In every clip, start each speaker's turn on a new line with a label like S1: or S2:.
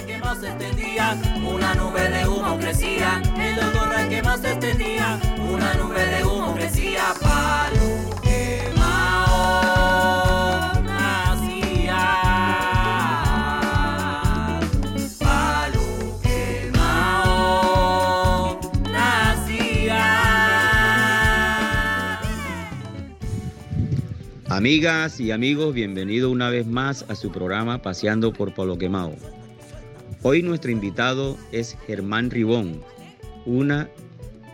S1: que más se extendía, una nube de humo crecía. El olor que más se extendía, una nube de humo crecía. Palo quemao.
S2: Amigas y amigos, bienvenido una vez más a su programa Paseando por Palo Quemao. Hoy nuestro invitado es Germán Ribón, una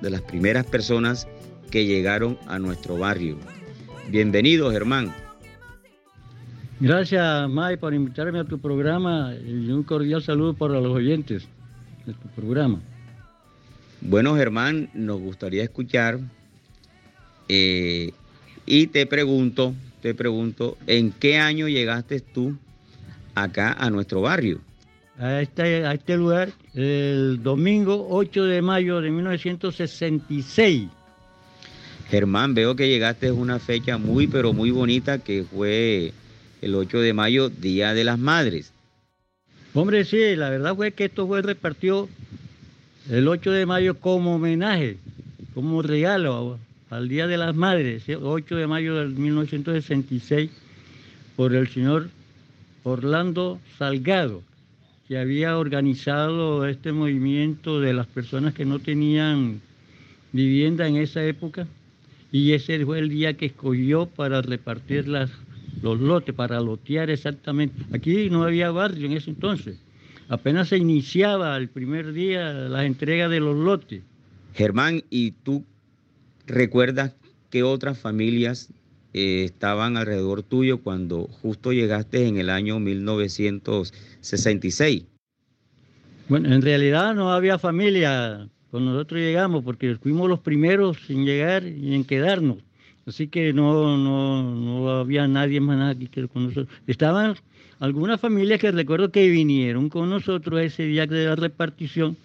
S2: de las primeras personas que llegaron a nuestro barrio. Bienvenido, Germán.
S3: Gracias, May, por invitarme a tu programa y un cordial saludo para los oyentes de tu programa.
S2: Bueno, Germán, nos gustaría escuchar eh, y te pregunto, te pregunto, ¿en qué año llegaste tú acá a nuestro barrio?
S3: A este, a este lugar el domingo 8 de mayo de 1966.
S2: Germán, veo que llegaste en una fecha muy, pero muy bonita que fue el 8 de mayo, Día de las Madres.
S3: Hombre, sí, la verdad fue que esto fue repartido el 8 de mayo como homenaje, como regalo al Día de las Madres, ¿sí? 8 de mayo del 1966, por el señor Orlando Salgado, que había organizado este movimiento de las personas que no tenían vivienda en esa época, y ese fue el día que escogió para repartir las, los lotes, para lotear exactamente. Aquí no había barrio en ese entonces. Apenas se iniciaba el primer día la entrega de los lotes.
S2: Germán, ¿y tú recuerdas qué otras familias eh, estaban alrededor tuyo cuando justo llegaste en el año 1966?
S3: Bueno, en realidad no había familia cuando nosotros llegamos, porque fuimos los primeros en llegar y en quedarnos. Así que no, no, no había nadie más aquí que con nosotros. Estaban algunas familias que recuerdo que vinieron con nosotros ese día de la repartición,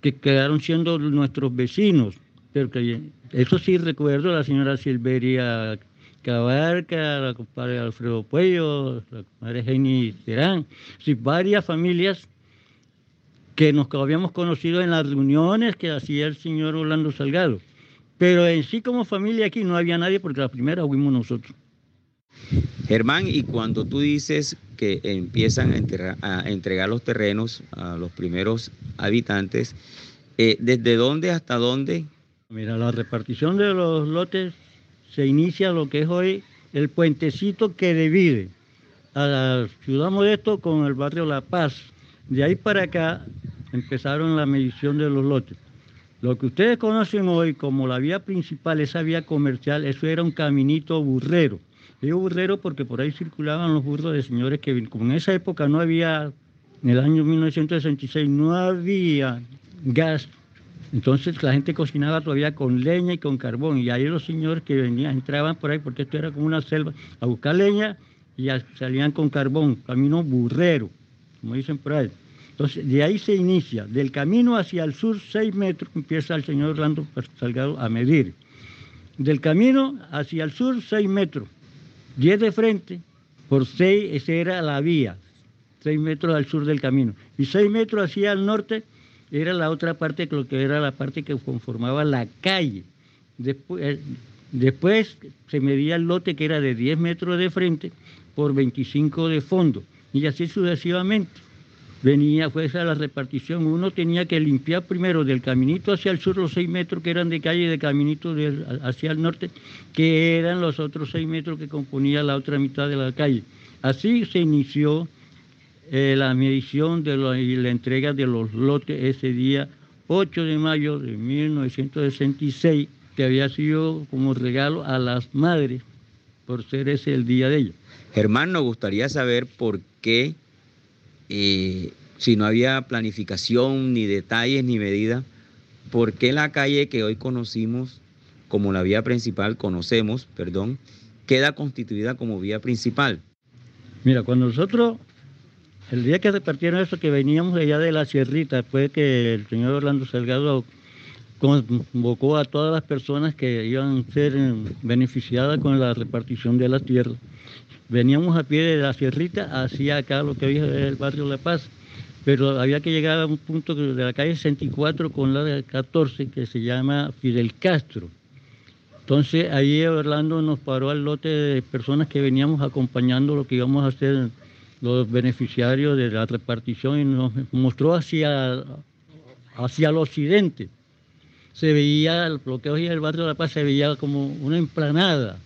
S3: que quedaron siendo nuestros vecinos. Pero que, eso sí recuerdo, la señora Silveria Cabarca, la compadre Alfredo Puello, la comadre Jenny Terán, sí, varias familias que nos habíamos conocido en las reuniones que hacía el señor Orlando Salgado. Pero en sí como familia aquí no había nadie porque la primera fuimos nosotros.
S2: Germán, y cuando tú dices que empiezan a, enterrar- a entregar los terrenos a los primeros habitantes, eh, ¿desde dónde hasta dónde?
S3: Mira, la repartición de los lotes se inicia lo que es hoy el puentecito que divide a la ciudad Modesto con el barrio La Paz. De ahí para acá empezaron la medición de los lotes. Lo que ustedes conocen hoy como la vía principal, esa vía comercial, eso era un caminito burrero. Digo burrero porque por ahí circulaban los burros de señores que, como en esa época no había, en el año 1966, no había gas, entonces la gente cocinaba todavía con leña y con carbón. Y ahí los señores que venían, entraban por ahí, porque esto era como una selva, a buscar leña y salían con carbón, camino burrero, como dicen por ahí. Entonces, de ahí se inicia, del camino hacia el sur, seis metros, empieza el señor Orlando Salgado a medir. Del camino hacia el sur, seis metros. Diez de frente, por seis, esa era la vía, seis metros al sur del camino. Y seis metros hacia el norte, era la otra parte, lo que era la parte que conformaba la calle. Después, eh, después se medía el lote que era de 10 metros de frente por 25 de fondo, y así sucesivamente. Venía, fue esa la repartición. Uno tenía que limpiar primero del caminito hacia el sur los 6 metros que eran de calle y de caminito hacia el norte, que eran los otros 6 metros que componía la otra mitad de la calle. Así se inició eh, la medición de lo- y la entrega de los lotes ese día 8 de mayo de 1966, que había sido como regalo a las madres por ser ese el día de ellas.
S2: Germán, nos gustaría saber por qué, eh, si no había planificación, ni detalles, ni medida, por qué la calle que hoy conocimos como la vía principal, conocemos, perdón, queda constituida como vía principal.
S3: Mira, cuando nosotros, el día que repartieron eso, que veníamos allá de la sierrita, después que el señor Orlando Salgado convocó a todas las personas que iban a ser eh, beneficiadas con la repartición de la tierra. Veníamos a pie de la sierrita hacia acá, lo que hoy es el barrio La Paz. pero había que llegar a un punto de la calle 64 con la 14 que se llama Fidel Castro. Entonces ahí Orlando nos paró al lote de personas que veníamos acompañando lo que íbamos a hacer los beneficiarios de la repartición y nos mostró hacia, hacia el occidente. Se veía, que hoy es el barrio de La Paz, se veía como una emplanada,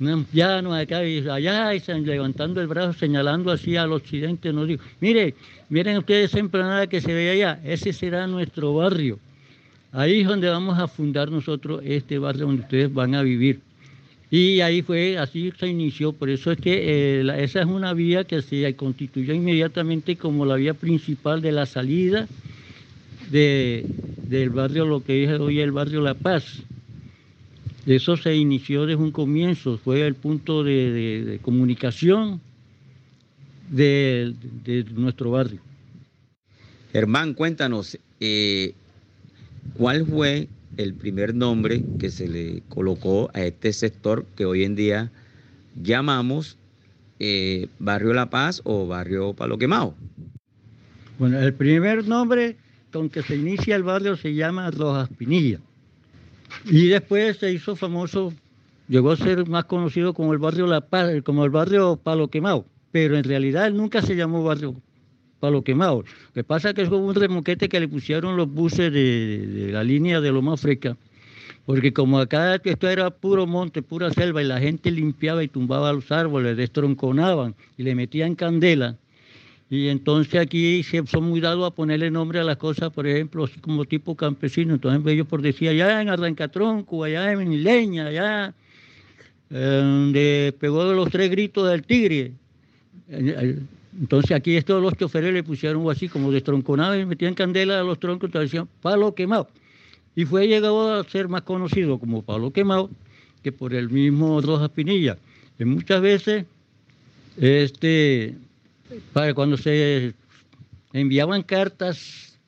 S3: un llano acá y allá, y levantando el brazo, señalando así al occidente, nos dijo, mire, miren ustedes esa emplanada que se ve allá, ese será nuestro barrio. Ahí es donde vamos a fundar nosotros este barrio donde ustedes van a vivir. Y ahí fue, así se inició, por eso es que eh, esa es una vía que se constituyó inmediatamente como la vía principal de la salida del barrio, lo que es hoy el barrio La Paz. Eso se inició desde un comienzo, fue el punto de, comunicación de, nuestro barrio.
S2: Germán, cuéntanos, eh, ¿cuál fue el primer nombre que se le colocó a este sector que hoy en día llamamos eh, Barrio La Paz o Barrio Palo Quemado.
S3: Bueno, el primer nombre con que se inicia el barrio se llama Rojas Pinilla. Y después se hizo famoso, llegó a ser más conocido como el barrio La Paz, como el barrio Palo Quemado. Pero en realidad nunca se llamó barrio Palo Quemado. Lo que pasa es que hubo un remoquete que le pusieron los buses de, la línea de Loma Freca, porque como acá esto era puro monte, pura selva, y la gente limpiaba y tumbaba los árboles, destronconaban y le metían candela. Y entonces aquí se son muy dados a ponerle nombre a las cosas, por ejemplo, así como tipo campesino. Entonces ellos por decir allá en Arrancatronco, allá en Leña, allá donde pegó los tres gritos del tigre. Entonces aquí estos los choferes le pusieron así como destronconados y metían candela a los troncos, entonces decían palo quemado. Y fue llegado a ser más conocido como palo quemado que por el mismo Rojas Pinilla. Y muchas veces, este, para cuando se enviaban cartas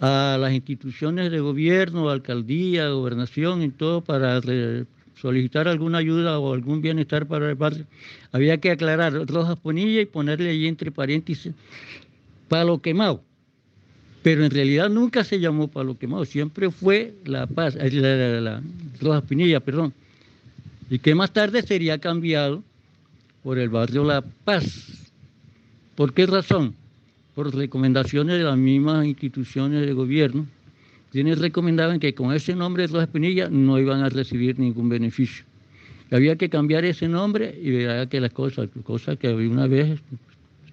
S3: a las instituciones de gobierno, alcaldía, gobernación y todo para solicitar alguna ayuda o algún bienestar para el barrio, había que aclarar Rojas Ponilla y ponerle ahí entre paréntesis Palo Quemado. Pero en realidad nunca se llamó Palo Quemado, siempre fue La Paz, eh, la, Rojas Pinilla, perdón. Y que más tarde sería cambiado por el barrio La Paz. ¿Por qué razón? Por recomendaciones de las mismas instituciones de gobierno quienes recomendaban que con ese nombre de Rojas Pinilla no iban a recibir ningún beneficio. Había que cambiar ese nombre y verá que las cosas, cosas que una vez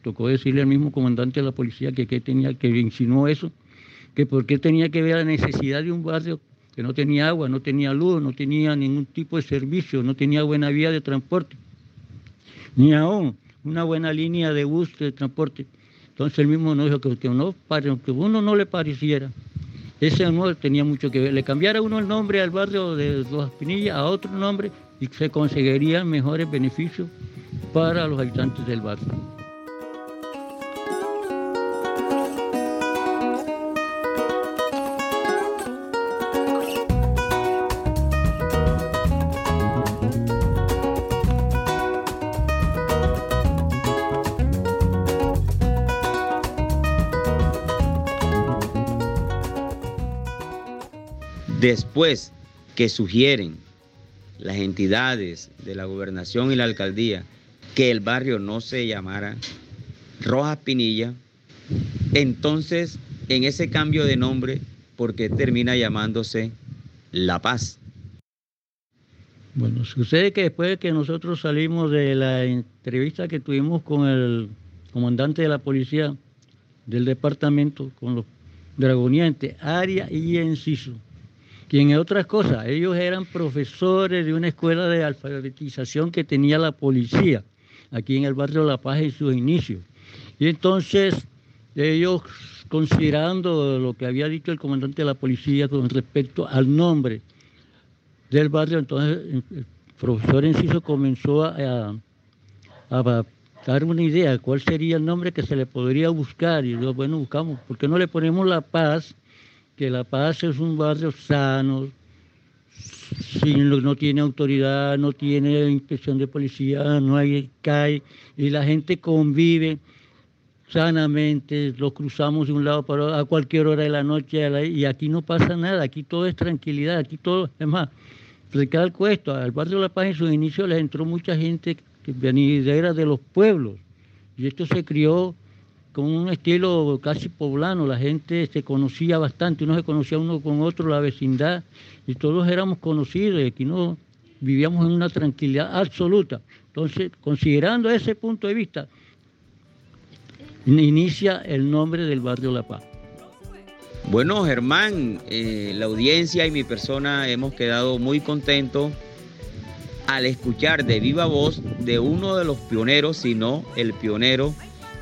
S3: tocó decirle al mismo comandante de la policía que, tenía, que insinuó eso, que por qué tenía que ver la necesidad de un barrio que no tenía agua, no tenía luz, no tenía ningún tipo de servicio, no tenía buena vía de transporte, ni aún una buena línea de bus de transporte. Entonces él mismo nos dijo que, que, uno, que uno no le pareciera ese honor tenía mucho que ver. Le cambiara uno el nombre al barrio de Los Pinillas a otro nombre y se conseguirían mejores beneficios para los habitantes del barrio.
S2: Después que sugieren las entidades de la gobernación y la alcaldía que el barrio no se llamara Rojas Pinilla, entonces en ese cambio de nombre, ¿por qué termina llamándose La Paz?
S3: Bueno, sucede que después de que nosotros salimos de la entrevista que tuvimos con el comandante de la policía del departamento, con los dragoniantes, Aria y Enciso, quien es otras cosas, ellos eran profesores de una escuela de alfabetización que tenía la policía aquí en el barrio La Paz en sus inicios. Y entonces ellos, considerando lo que había dicho el comandante de la policía con respecto al nombre del barrio, entonces el profesor Enciso comenzó a, a, dar una idea de cuál sería el nombre que se le podría buscar. Y yo, bueno, buscamos, ¿por qué no le ponemos La Paz? Que La Paz es un barrio sano, no tiene autoridad, no tiene inspección de policía, no hay CAI, y la gente convive sanamente, los cruzamos de un lado para otro a cualquier hora de la noche y aquí no pasa nada, aquí todo es tranquilidad, aquí todo, es más, recalco esto, al barrio La Paz en sus inicios les entró mucha gente que venía de los pueblos y esto se crió con un estilo casi poblano, la gente se conocía bastante, uno se conocía uno con otro, la vecindad, y todos éramos conocidos, y aquí no vivíamos en una tranquilidad absoluta. Entonces, considerando ese punto de vista, inicia el nombre del barrio La Paz.
S1: Bueno, Germán, eh, la audiencia y mi persona hemos quedado muy contentos al escuchar de viva voz de uno de los pioneros, si no el pionero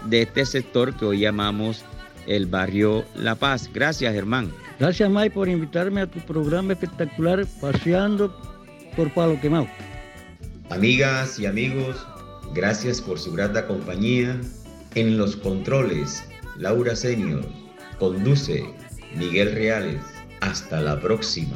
S1: de este sector que hoy llamamos el barrio La Paz. Gracias, Germán.
S3: Gracias, May, por invitarme a tu programa espectacular Paseando por Palo Quemado.
S1: Amigas y amigos, gracias por su grata compañía. En los controles, Laura Senior. Conduce Miguel Reales. Hasta la próxima.